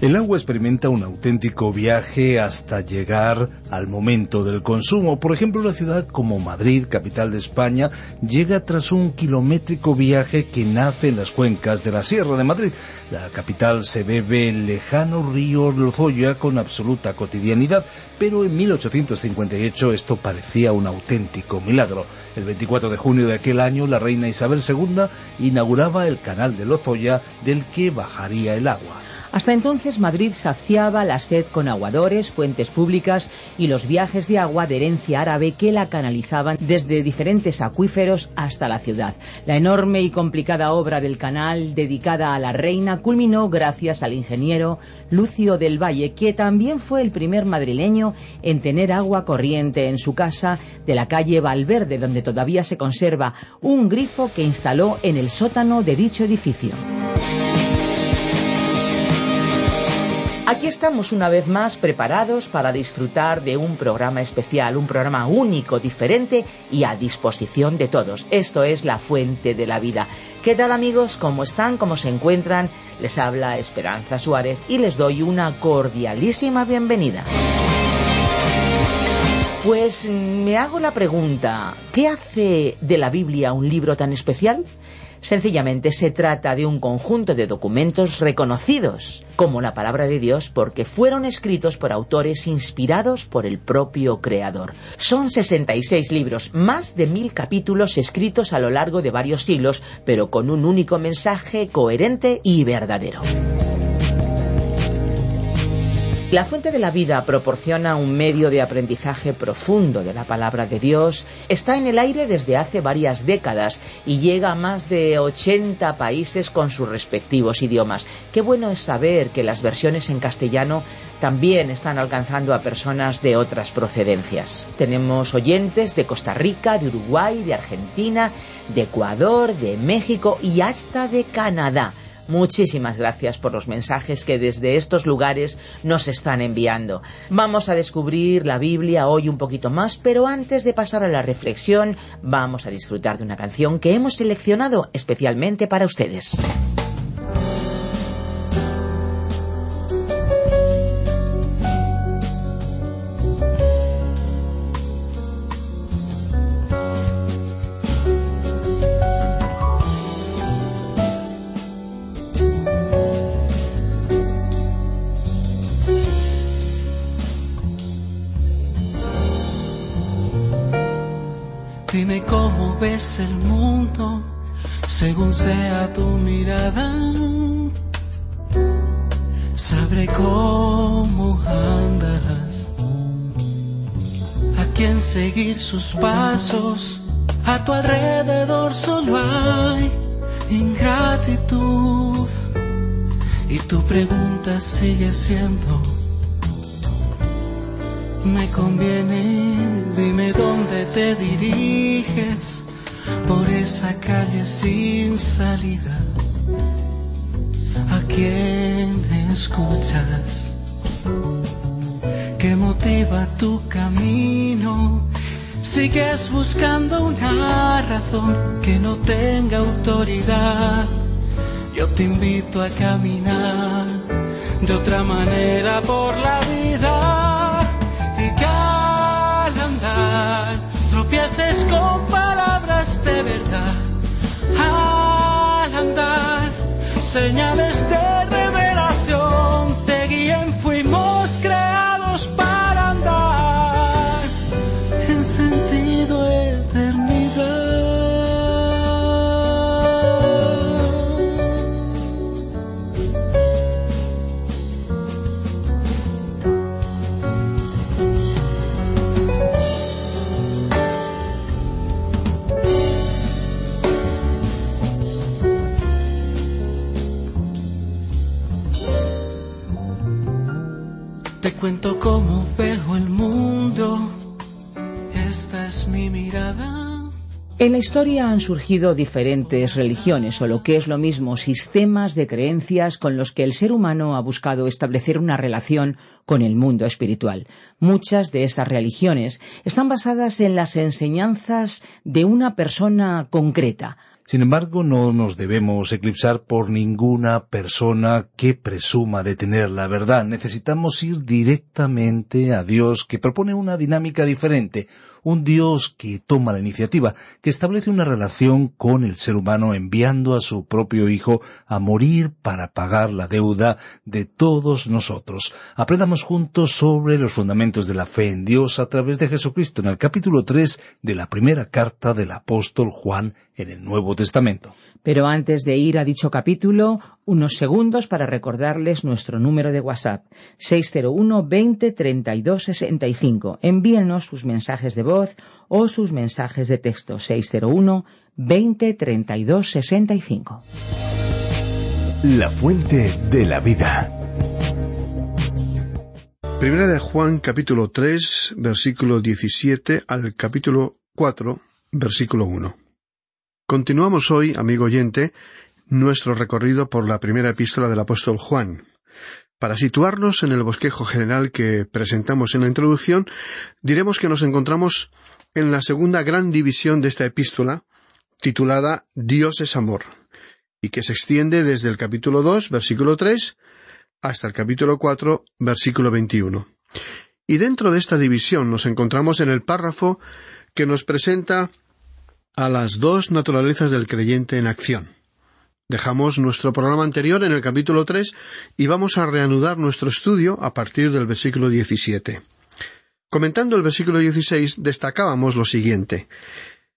El agua experimenta un auténtico viaje hasta llegar al momento del consumo. Por ejemplo, una ciudad como Madrid, capital de España, llega tras un kilométrico viaje que nace en las cuencas de la Sierra de Madrid. La capital se bebe el lejano río Lozoya con absoluta cotidianidad, pero en 1858 esto parecía un auténtico milagro. El 24 de junio de aquel año, la reina Isabel II inauguraba el canal de Lozoya del que bajaría el agua. Hasta entonces Madrid saciaba la sed con aguadores, fuentes públicas y los viajes de agua de herencia árabe que la canalizaban desde diferentes acuíferos hasta la ciudad. La enorme y complicada obra del canal dedicada a la reina culminó gracias al ingeniero Lucio del Valle, que también fue el primer madrileño en tener agua corriente en su casa de la calle Valverde, donde todavía se conserva un grifo que instaló en el sótano de dicho edificio. Aquí estamos una vez más preparados para disfrutar de un programa especial, un programa único, diferente y a disposición de todos. Esto es La Fuente de la Vida. ¿Qué tal amigos? ¿Cómo están? ¿Cómo se encuentran? Les habla Esperanza Suárez y les doy una cordialísima bienvenida. Pues me hago la pregunta, ¿qué hace de la Biblia un libro tan especial? Sencillamente se trata de un conjunto de documentos reconocidos como la palabra de Dios porque fueron escritos por autores inspirados por el propio Creador. Son 66 libros, más de mil capítulos escritos a lo largo de varios siglos, pero con un único mensaje coherente y verdadero. La Fuente de la Vida proporciona un medio de aprendizaje profundo de la palabra de Dios. Está en el aire desde hace varias décadas y llega a más de 80 países con sus respectivos idiomas. Qué bueno es saber que las versiones en castellano también están alcanzando a personas de otras procedencias. Tenemos oyentes de Costa Rica, de Uruguay, de Argentina, de Ecuador, de México y hasta de Canadá. Muchísimas gracias por los mensajes que desde estos lugares nos están enviando. Vamos a descubrir la Biblia hoy un poquito más, pero antes de pasar a la reflexión, vamos a disfrutar de una canción que hemos seleccionado especialmente para ustedes. Ves el mundo según sea tu mirada. Sabré cómo andas, a quién seguir sus pasos. A tu alrededor solo hay ingratitud. Y tu pregunta sigue siendo me conviene, dime dónde te diriges por esa calle sin salida. ¿A quién escuchas? ¿Qué motiva tu camino? Sigues buscando una razón que no tenga autoridad. Yo te invito a caminar de otra manera por la señales de En la historia han surgido diferentes religiones, o lo que es lo mismo, sistemas de creencias con los que el ser humano ha buscado establecer una relación con el mundo espiritual. Muchas de esas religiones están basadas en las enseñanzas de una persona concreta, sin embargo, no nos debemos eclipsar por ninguna persona que presuma de tener la verdad. Necesitamos ir directamente a Dios, que propone una dinámica diferente, un Dios que toma la iniciativa, que establece una relación con el ser humano enviando a su propio Hijo a morir para pagar la deuda de todos nosotros. Aprendamos juntos sobre los fundamentos de la fe en Dios a través de Jesucristo en el capítulo 3 de la primera carta del apóstol Juan en el Nuevo Testamento. Pero antes de ir a dicho capítulo, unos segundos para recordarles nuestro número de WhatsApp 601 20 32 65. Envíenos sus mensajes de voz o sus mensajes de texto 601 20 32 65. La fuente de la vida. Primera de Juan capítulo 3 versículo 17 al capítulo 4 versículo 1. Continuamos hoy, amigo oyente, nuestro recorrido por la primera epístola del apóstol Juan. Para situarnos en el bosquejo general que presentamos en la introducción, diremos que nos encontramos en la segunda gran división de esta epístola, titulada Dios es amor, y que se extiende desde el capítulo 2, versículo 3, hasta el capítulo 4, versículo 21. Y dentro de esta división nos encontramos en el párrafo que nos presenta a las dos naturalezas del creyente en acción. Dejamos nuestro programa anterior en el capítulo 3 y vamos a reanudar nuestro estudio a partir del versículo 17. Comentando el versículo 16 destacábamos lo siguiente.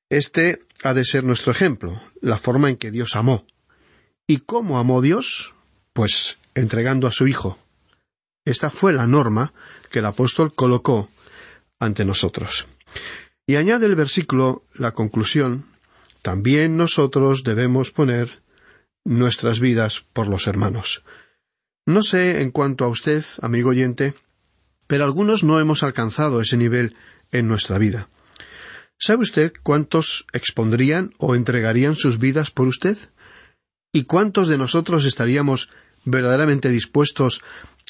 Este ha de ser nuestro ejemplo, la forma en que Dios amó. ¿Y cómo amó Dios? Pues entregando a su Hijo. Esta fue la norma que el apóstol colocó ante nosotros. Y añade el versículo la conclusión, también nosotros debemos poner nuestras vidas por los hermanos. No sé en cuanto a usted, amigo oyente, pero algunos no hemos alcanzado ese nivel en nuestra vida. ¿Sabe usted cuántos expondrían o entregarían sus vidas por usted? ¿Y cuántos de nosotros estaríamos verdaderamente dispuestos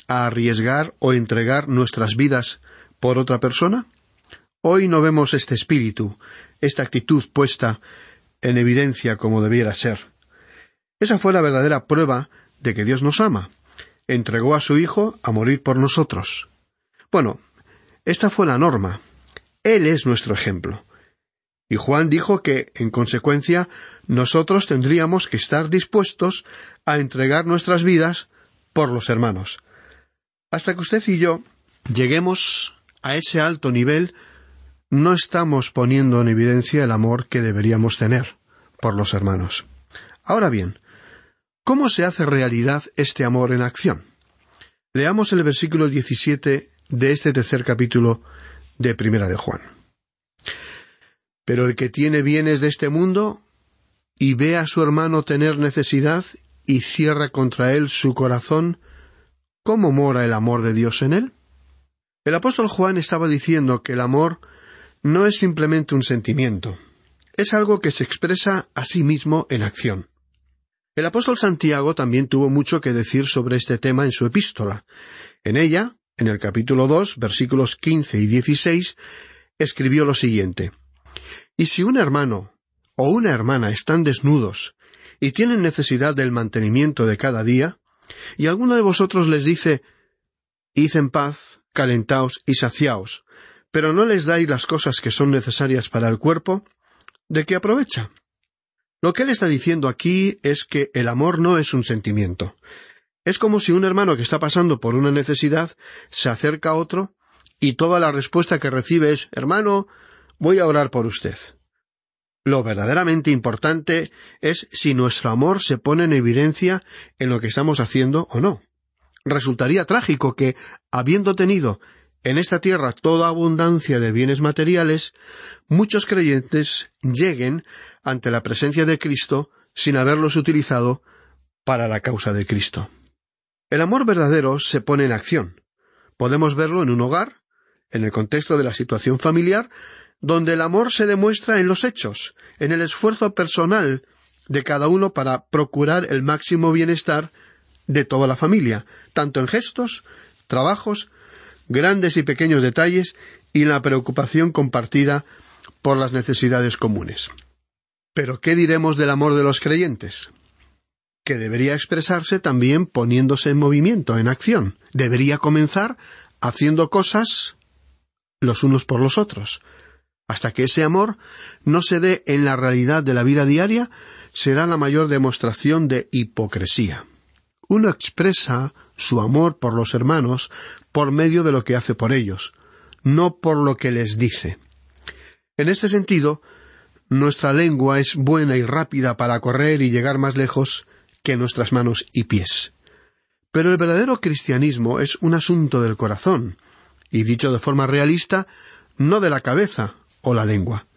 a arriesgar o entregar nuestras vidas por otra persona? Hoy no vemos este espíritu, esta actitud puesta en evidencia como debiera ser. Esa fue la verdadera prueba de que Dios nos ama. Entregó a su Hijo a morir por nosotros. Bueno, esta fue la norma. Él es nuestro ejemplo. Y Juan dijo que, en consecuencia, nosotros tendríamos que estar dispuestos a entregar nuestras vidas por los hermanos. Hasta que usted y yo lleguemos a ese alto nivel no estamos poniendo en evidencia el amor que deberíamos tener por los hermanos. Ahora bien, ¿cómo se hace realidad este amor en acción? Leamos el versículo 17 de este tercer capítulo de Primera de Juan. Pero el que tiene bienes de este mundo y ve a su hermano tener necesidad y cierra contra él su corazón, ¿cómo mora el amor de Dios en él? El apóstol Juan estaba diciendo que el amor no es simplemente un sentimiento, es algo que se expresa a sí mismo en acción. El apóstol Santiago también tuvo mucho que decir sobre este tema en su epístola. En ella, en el capítulo dos, versículos quince y dieciséis, escribió lo siguiente Y si un hermano o una hermana están desnudos y tienen necesidad del mantenimiento de cada día, y alguno de vosotros les dice Id en paz, calentaos y saciaos, pero no les dais las cosas que son necesarias para el cuerpo, ¿de qué aprovecha? Lo que él está diciendo aquí es que el amor no es un sentimiento. Es como si un hermano que está pasando por una necesidad se acerca a otro y toda la respuesta que recibe es Hermano, voy a orar por usted. Lo verdaderamente importante es si nuestro amor se pone en evidencia en lo que estamos haciendo o no. Resultaría trágico que, habiendo tenido en esta tierra toda abundancia de bienes materiales, muchos creyentes lleguen ante la presencia de Cristo sin haberlos utilizado para la causa de Cristo. El amor verdadero se pone en acción. Podemos verlo en un hogar, en el contexto de la situación familiar, donde el amor se demuestra en los hechos, en el esfuerzo personal de cada uno para procurar el máximo bienestar de toda la familia, tanto en gestos, trabajos, grandes y pequeños detalles y la preocupación compartida por las necesidades comunes. Pero ¿qué diremos del amor de los creyentes? Que debería expresarse también poniéndose en movimiento, en acción. Debería comenzar haciendo cosas los unos por los otros. Hasta que ese amor no se dé en la realidad de la vida diaria, será la mayor demostración de hipocresía. Uno expresa su amor por los hermanos por medio de lo que hace por ellos, no por lo que les dice. En este sentido, nuestra lengua es buena y rápida para correr y llegar más lejos que nuestras manos y pies. Pero el verdadero cristianismo es un asunto del corazón, y dicho de forma realista, no de la cabeza o la lengua.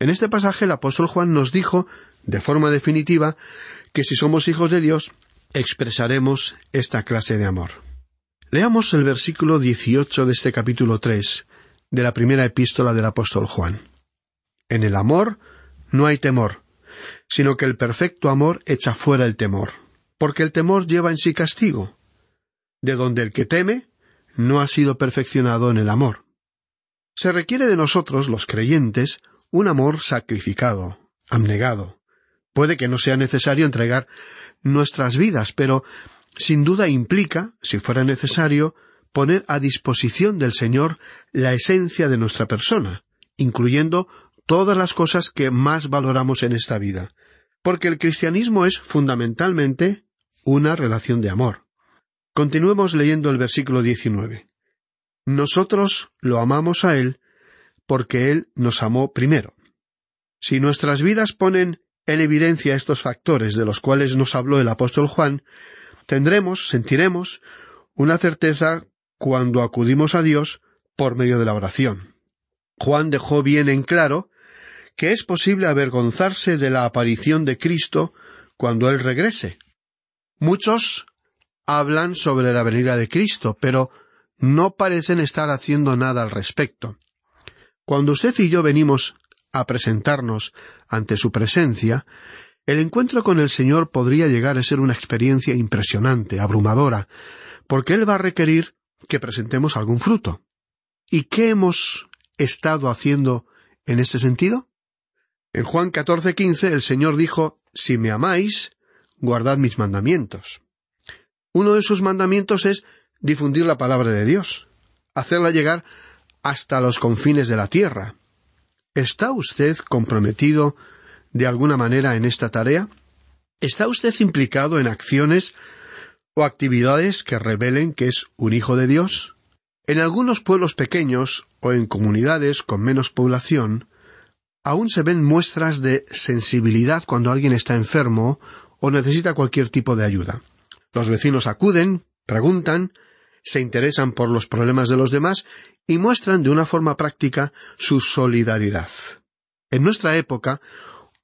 En este pasaje el apóstol Juan nos dijo, de forma definitiva, que si somos hijos de Dios, expresaremos esta clase de amor. Leamos el versículo 18 de este capítulo 3 de la primera epístola del apóstol Juan. En el amor no hay temor, sino que el perfecto amor echa fuera el temor, porque el temor lleva en sí castigo, de donde el que teme no ha sido perfeccionado en el amor. Se requiere de nosotros, los creyentes, un amor sacrificado, abnegado. Puede que no sea necesario entregar nuestras vidas, pero sin duda implica, si fuera necesario, poner a disposición del Señor la esencia de nuestra persona, incluyendo todas las cosas que más valoramos en esta vida, porque el cristianismo es fundamentalmente una relación de amor. Continuemos leyendo el versículo 19. Nosotros lo amamos a Él porque Él nos amó primero. Si nuestras vidas ponen en evidencia estos factores de los cuales nos habló el apóstol Juan, tendremos, sentiremos, una certeza cuando acudimos a Dios por medio de la oración. Juan dejó bien en claro que es posible avergonzarse de la aparición de Cristo cuando Él regrese. Muchos hablan sobre la venida de Cristo, pero no parecen estar haciendo nada al respecto. Cuando usted y yo venimos a presentarnos ante su presencia, el encuentro con el Señor podría llegar a ser una experiencia impresionante, abrumadora, porque Él va a requerir que presentemos algún fruto. ¿Y qué hemos estado haciendo en este sentido? En Juan 14:15 el Señor dijo, Si me amáis, guardad mis mandamientos. Uno de sus mandamientos es difundir la palabra de Dios, hacerla llegar hasta los confines de la tierra. ¿Está usted comprometido de alguna manera en esta tarea? ¿Está usted implicado en acciones o actividades que revelen que es un hijo de Dios? En algunos pueblos pequeños o en comunidades con menos población, aún se ven muestras de sensibilidad cuando alguien está enfermo o necesita cualquier tipo de ayuda. Los vecinos acuden, preguntan, se interesan por los problemas de los demás y muestran de una forma práctica su solidaridad. En nuestra época,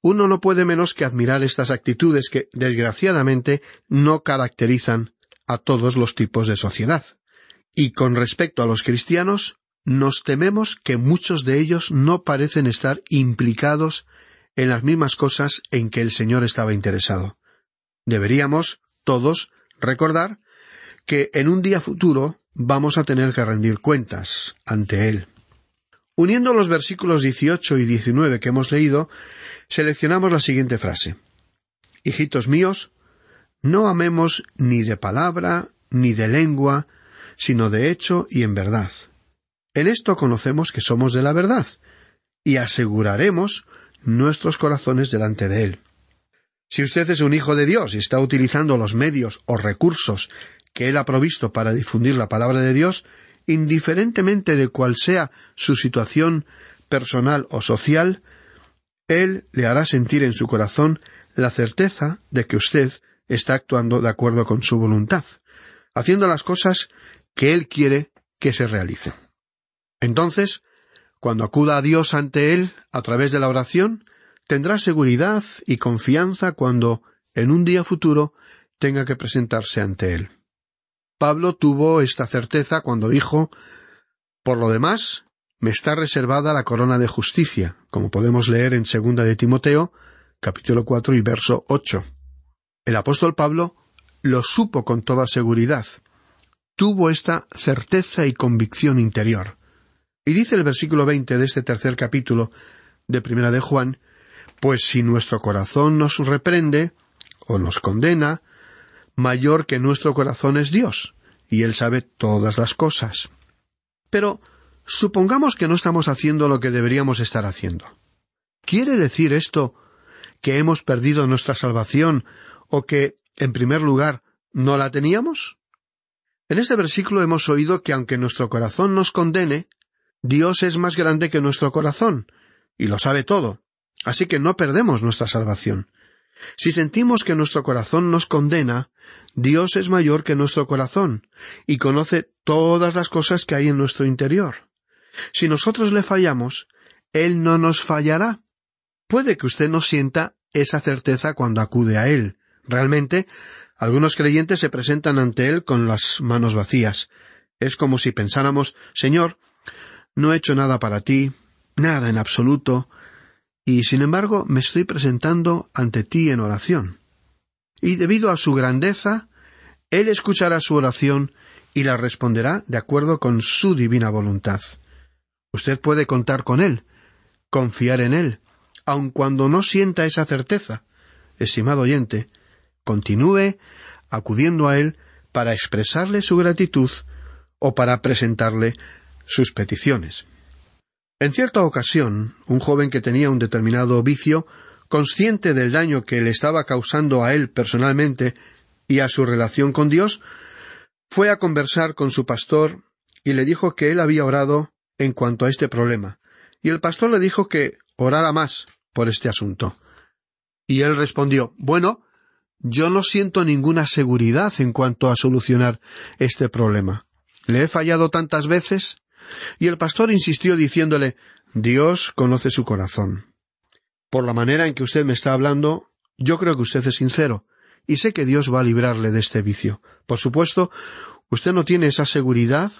uno no puede menos que admirar estas actitudes que, desgraciadamente, no caracterizan a todos los tipos de sociedad. Y con respecto a los cristianos, nos tememos que muchos de ellos no parecen estar implicados en las mismas cosas en que el Señor estaba interesado. Deberíamos, todos, recordar que en un día futuro vamos a tener que rendir cuentas ante Él. Uniendo los versículos 18 y 19 que hemos leído, seleccionamos la siguiente frase. Hijitos míos, no amemos ni de palabra, ni de lengua, sino de hecho y en verdad. En esto conocemos que somos de la verdad, y aseguraremos nuestros corazones delante de Él. Si usted es un hijo de Dios y está utilizando los medios o recursos que Él ha provisto para difundir la palabra de Dios, indiferentemente de cuál sea su situación personal o social, Él le hará sentir en su corazón la certeza de que usted está actuando de acuerdo con su voluntad, haciendo las cosas que Él quiere que se realicen. Entonces, cuando acuda a Dios ante Él a través de la oración, tendrá seguridad y confianza cuando, en un día futuro, tenga que presentarse ante Él. Pablo tuvo esta certeza cuando dijo Por lo demás, me está reservada la corona de justicia, como podemos leer en segunda de Timoteo, capítulo cuatro y verso ocho. El apóstol Pablo lo supo con toda seguridad. Tuvo esta certeza y convicción interior. Y dice el versículo veinte de este tercer capítulo de Primera de Juan, pues si nuestro corazón nos reprende o nos condena, mayor que nuestro corazón es Dios, y Él sabe todas las cosas. Pero supongamos que no estamos haciendo lo que deberíamos estar haciendo. ¿Quiere decir esto que hemos perdido nuestra salvación o que, en primer lugar, no la teníamos? En este versículo hemos oído que aunque nuestro corazón nos condene, Dios es más grande que nuestro corazón, y lo sabe todo, así que no perdemos nuestra salvación. Si sentimos que nuestro corazón nos condena, Dios es mayor que nuestro corazón, y conoce todas las cosas que hay en nuestro interior. Si nosotros le fallamos, Él no nos fallará. Puede que usted no sienta esa certeza cuando acude a Él. Realmente, algunos creyentes se presentan ante Él con las manos vacías. Es como si pensáramos, Señor, no he hecho nada para ti, nada en absoluto, y sin embargo me estoy presentando ante ti en oración. Y debido a su grandeza, Él escuchará su oración y la responderá de acuerdo con su divina voluntad. Usted puede contar con Él, confiar en Él, aun cuando no sienta esa certeza. Estimado oyente, continúe acudiendo a Él para expresarle su gratitud o para presentarle sus peticiones. En cierta ocasión, un joven que tenía un determinado vicio, consciente del daño que le estaba causando a él personalmente y a su relación con Dios, fue a conversar con su pastor y le dijo que él había orado en cuanto a este problema, y el pastor le dijo que orara más por este asunto. Y él respondió Bueno, yo no siento ninguna seguridad en cuanto a solucionar este problema. Le he fallado tantas veces y el pastor insistió diciéndole Dios conoce su corazón. Por la manera en que usted me está hablando, yo creo que usted es sincero, y sé que Dios va a librarle de este vicio. Por supuesto, usted no tiene esa seguridad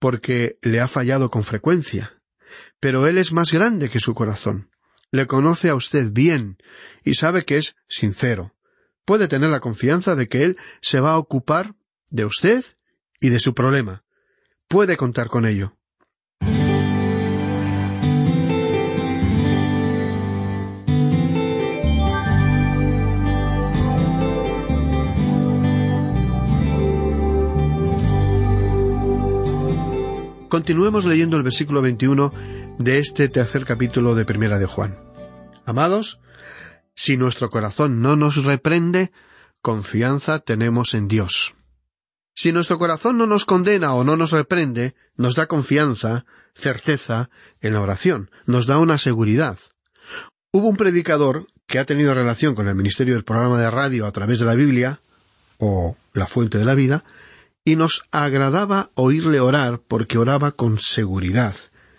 porque le ha fallado con frecuencia. Pero Él es más grande que su corazón. Le conoce a usted bien y sabe que es sincero. Puede tener la confianza de que Él se va a ocupar de usted y de su problema puede contar con ello. Continuemos leyendo el versículo 21 de este tercer capítulo de Primera de Juan. Amados, si nuestro corazón no nos reprende, confianza tenemos en Dios. Si nuestro corazón no nos condena o no nos reprende, nos da confianza, certeza en la oración, nos da una seguridad. Hubo un predicador que ha tenido relación con el ministerio del programa de radio a través de la Biblia, o la fuente de la vida, y nos agradaba oírle orar porque oraba con seguridad.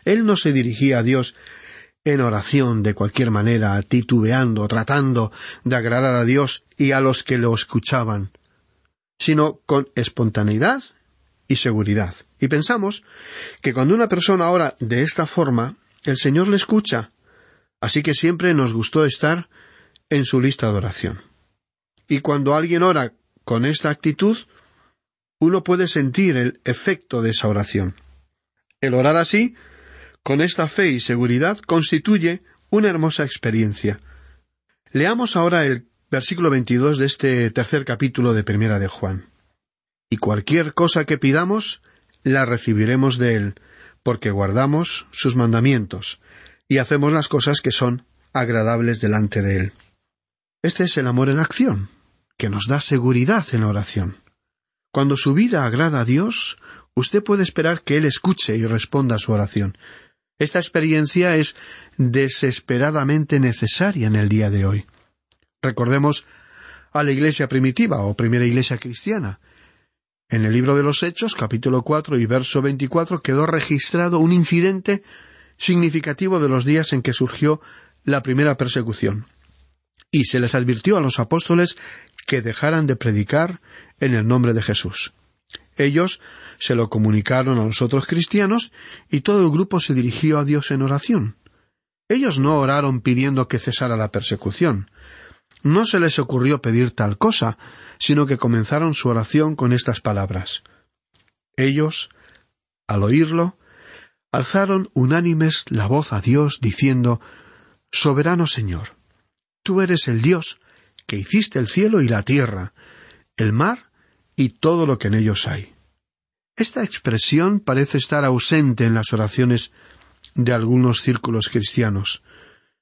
Él no se dirigía a Dios en oración de cualquier manera, titubeando, tratando de agradar a Dios y a los que lo escuchaban sino con espontaneidad y seguridad. Y pensamos que cuando una persona ora de esta forma, el Señor le escucha. Así que siempre nos gustó estar en su lista de oración. Y cuando alguien ora con esta actitud, uno puede sentir el efecto de esa oración. El orar así, con esta fe y seguridad, constituye una hermosa experiencia. Leamos ahora el versículo 22 de este tercer capítulo de Primera de Juan. Y cualquier cosa que pidamos, la recibiremos de Él, porque guardamos sus mandamientos y hacemos las cosas que son agradables delante de Él. Este es el amor en acción, que nos da seguridad en la oración. Cuando su vida agrada a Dios, usted puede esperar que Él escuche y responda a su oración. Esta experiencia es desesperadamente necesaria en el día de hoy. Recordemos a la iglesia primitiva o primera iglesia cristiana. En el libro de los Hechos, capítulo cuatro y verso veinticuatro, quedó registrado un incidente significativo de los días en que surgió la primera persecución. Y se les advirtió a los apóstoles que dejaran de predicar en el nombre de Jesús. Ellos se lo comunicaron a los otros cristianos y todo el grupo se dirigió a Dios en oración. Ellos no oraron pidiendo que cesara la persecución. No se les ocurrió pedir tal cosa, sino que comenzaron su oración con estas palabras. Ellos, al oírlo, alzaron unánimes la voz a Dios, diciendo Soberano Señor, tú eres el Dios que hiciste el cielo y la tierra, el mar y todo lo que en ellos hay. Esta expresión parece estar ausente en las oraciones de algunos círculos cristianos.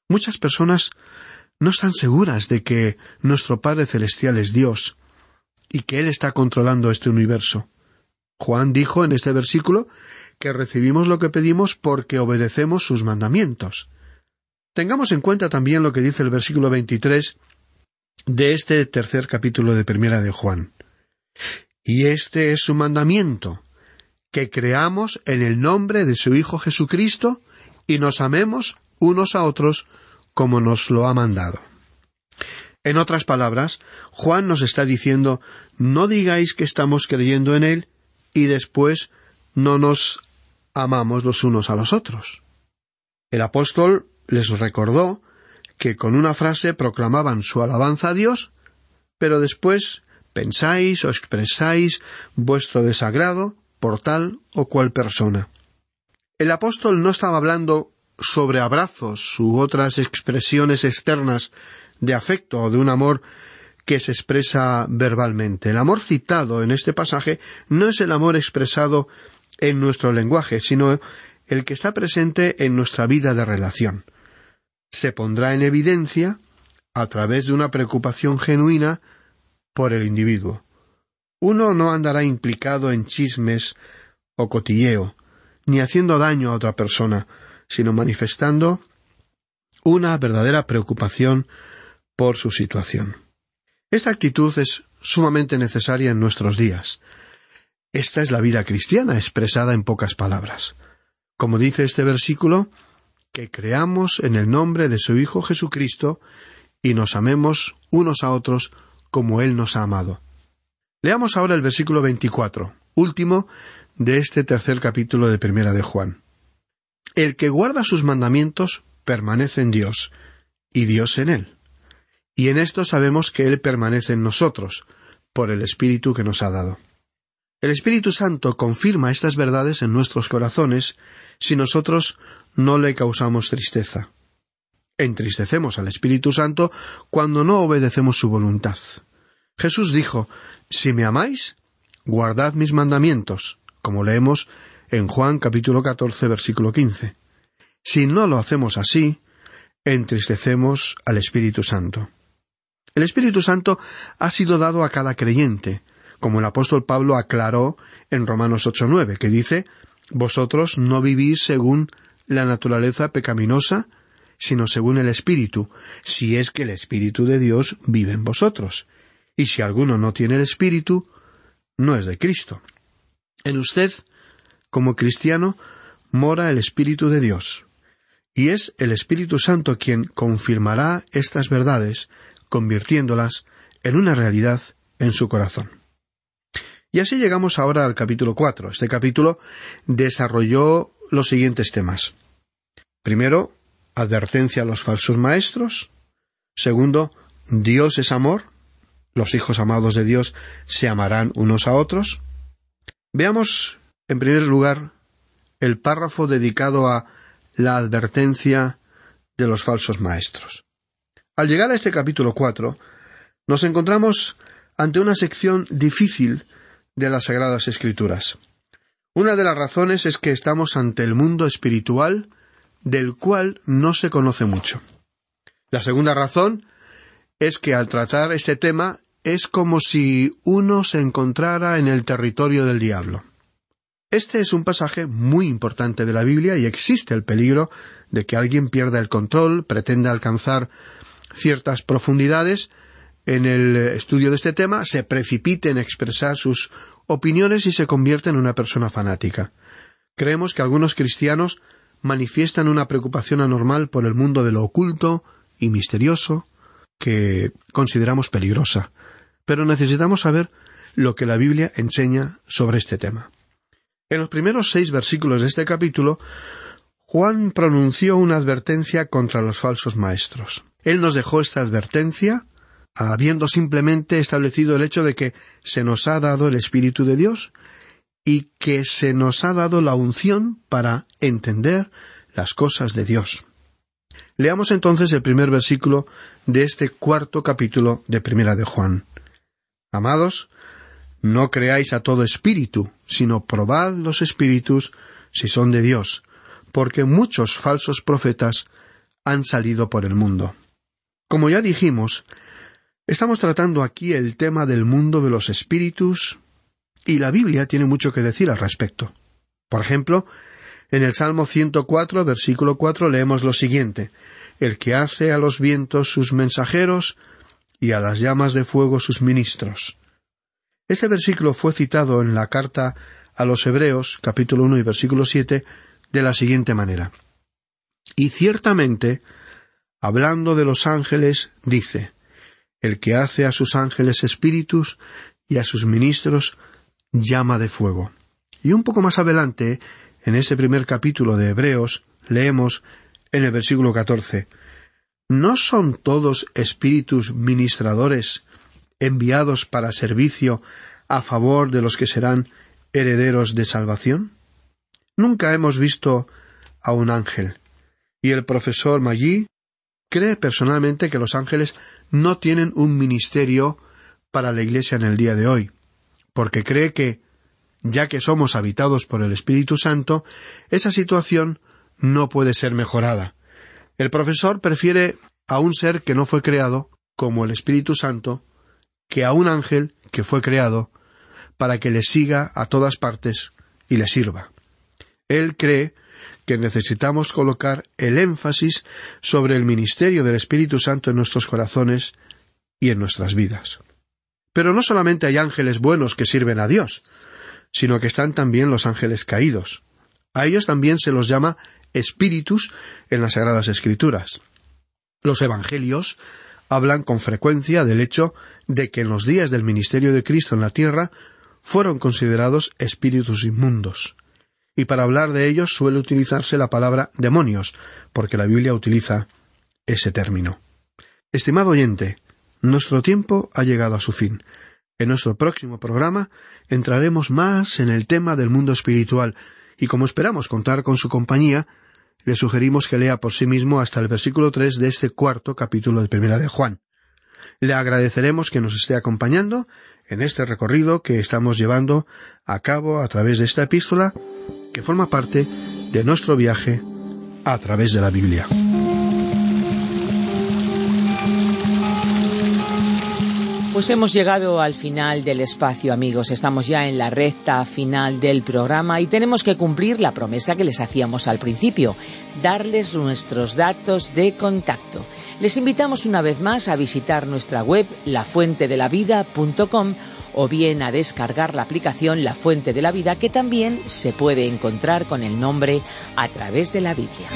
Muchas personas no están seguras de que nuestro Padre Celestial es Dios y que Él está controlando este universo. Juan dijo en este versículo que recibimos lo que pedimos porque obedecemos sus mandamientos. Tengamos en cuenta también lo que dice el versículo 23 de este tercer capítulo de Primera de Juan. Y este es su mandamiento, que creamos en el nombre de su Hijo Jesucristo y nos amemos unos a otros como nos lo ha mandado. En otras palabras, Juan nos está diciendo no digáis que estamos creyendo en Él y después no nos amamos los unos a los otros. El apóstol les recordó que con una frase proclamaban su alabanza a Dios, pero después pensáis o expresáis vuestro desagrado por tal o cual persona. El apóstol no estaba hablando sobre abrazos u otras expresiones externas de afecto o de un amor que se expresa verbalmente. El amor citado en este pasaje no es el amor expresado en nuestro lenguaje, sino el que está presente en nuestra vida de relación. Se pondrá en evidencia a través de una preocupación genuina por el individuo. Uno no andará implicado en chismes o cotilleo, ni haciendo daño a otra persona, sino manifestando una verdadera preocupación por su situación. Esta actitud es sumamente necesaria en nuestros días. Esta es la vida cristiana expresada en pocas palabras. Como dice este versículo, que creamos en el nombre de su Hijo Jesucristo y nos amemos unos a otros como Él nos ha amado. Leamos ahora el versículo 24, último de este tercer capítulo de Primera de Juan. El que guarda sus mandamientos permanece en Dios, y Dios en él. Y en esto sabemos que Él permanece en nosotros, por el Espíritu que nos ha dado. El Espíritu Santo confirma estas verdades en nuestros corazones si nosotros no le causamos tristeza. Entristecemos al Espíritu Santo cuando no obedecemos su voluntad. Jesús dijo, Si me amáis, guardad mis mandamientos, como leemos en Juan capítulo 14 versículo 15. Si no lo hacemos así, entristecemos al Espíritu Santo. El Espíritu Santo ha sido dado a cada creyente, como el apóstol Pablo aclaró en Romanos 8.9, que dice, Vosotros no vivís según la naturaleza pecaminosa, sino según el Espíritu, si es que el Espíritu de Dios vive en vosotros. Y si alguno no tiene el Espíritu, no es de Cristo. En usted, como cristiano, mora el Espíritu de Dios. Y es el Espíritu Santo quien confirmará estas verdades, convirtiéndolas en una realidad en su corazón. Y así llegamos ahora al capítulo cuatro. Este capítulo desarrolló los siguientes temas. Primero, advertencia a los falsos maestros. Segundo, Dios es amor. Los hijos amados de Dios se amarán unos a otros. Veamos, en primer lugar, el párrafo dedicado a la advertencia de los falsos maestros. Al llegar a este capítulo cuatro, nos encontramos ante una sección difícil de las Sagradas Escrituras. Una de las razones es que estamos ante el mundo espiritual del cual no se conoce mucho. La segunda razón es que al tratar este tema es como si uno se encontrara en el territorio del diablo. Este es un pasaje muy importante de la Biblia y existe el peligro de que alguien pierda el control, pretenda alcanzar ciertas profundidades en el estudio de este tema, se precipite en expresar sus opiniones y se convierte en una persona fanática. Creemos que algunos cristianos manifiestan una preocupación anormal por el mundo de lo oculto y misterioso que consideramos peligrosa. Pero necesitamos saber lo que la Biblia enseña sobre este tema. En los primeros seis versículos de este capítulo, Juan pronunció una advertencia contra los falsos maestros. Él nos dejó esta advertencia habiendo simplemente establecido el hecho de que se nos ha dado el Espíritu de Dios y que se nos ha dado la unción para entender las cosas de Dios. Leamos entonces el primer versículo de este cuarto capítulo de Primera de Juan. Amados, no creáis a todo espíritu, sino probad los espíritus si son de Dios, porque muchos falsos profetas han salido por el mundo. Como ya dijimos, estamos tratando aquí el tema del mundo de los espíritus, y la Biblia tiene mucho que decir al respecto. Por ejemplo, en el Salmo 104, versículo 4, leemos lo siguiente: El que hace a los vientos sus mensajeros y a las llamas de fuego sus ministros. Este versículo fue citado en la carta a los Hebreos, capítulo 1 y versículo 7, de la siguiente manera. Y ciertamente, hablando de los ángeles, dice, El que hace a sus ángeles espíritus y a sus ministros llama de fuego. Y un poco más adelante, en ese primer capítulo de Hebreos, leemos en el versículo catorce ¿No son todos espíritus ministradores enviados para servicio a favor de los que serán herederos de salvación? Nunca hemos visto a un ángel, y el profesor Maggi cree personalmente que los ángeles no tienen un ministerio para la Iglesia en el día de hoy, porque cree que, ya que somos habitados por el Espíritu Santo, esa situación no puede ser mejorada. El profesor prefiere a un ser que no fue creado, como el Espíritu Santo, que a un ángel que fue creado, para que le siga a todas partes y le sirva. Él cree que necesitamos colocar el énfasis sobre el ministerio del Espíritu Santo en nuestros corazones y en nuestras vidas. Pero no solamente hay ángeles buenos que sirven a Dios, sino que están también los ángeles caídos. A ellos también se los llama espíritus en las Sagradas Escrituras. Los Evangelios hablan con frecuencia del hecho de que en los días del ministerio de Cristo en la tierra fueron considerados espíritus inmundos y para hablar de ellos suele utilizarse la palabra demonios, porque la Biblia utiliza ese término. Estimado oyente, nuestro tiempo ha llegado a su fin. En nuestro próximo programa entraremos más en el tema del mundo espiritual, y como esperamos contar con su compañía, le sugerimos que lea por sí mismo hasta el versículo tres de este cuarto capítulo de Primera de Juan. Le agradeceremos que nos esté acompañando en este recorrido que estamos llevando a cabo a través de esta epístola que forma parte de nuestro viaje a través de la Biblia. Pues hemos llegado al final del espacio, amigos. Estamos ya en la recta final del programa y tenemos que cumplir la promesa que les hacíamos al principio, darles nuestros datos de contacto. Les invitamos una vez más a visitar nuestra web lafuentedelavida.com o bien a descargar la aplicación La Fuente de la Vida que también se puede encontrar con el nombre a través de la Biblia.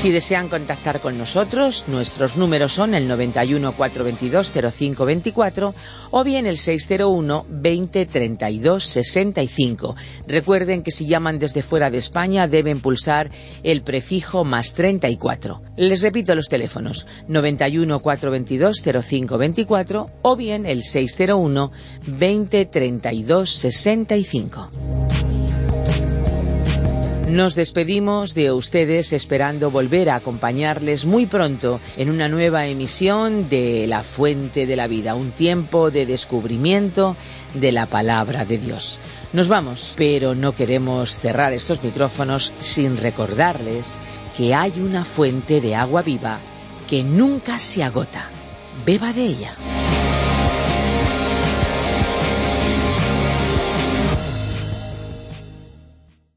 Si desean contactar con nosotros, nuestros números son el 91 422 0524 o bien el 601 20 32 65. Recuerden que si llaman desde fuera de España deben pulsar el prefijo más 34. Les repito los teléfonos 91 422 0524 o bien el 601 20 32 65. Nos despedimos de ustedes esperando volver a acompañarles muy pronto en una nueva emisión de La Fuente de la Vida, un tiempo de descubrimiento de la palabra de Dios. Nos vamos, pero no queremos cerrar estos micrófonos sin recordarles que hay una fuente de agua viva que nunca se agota. Beba de ella.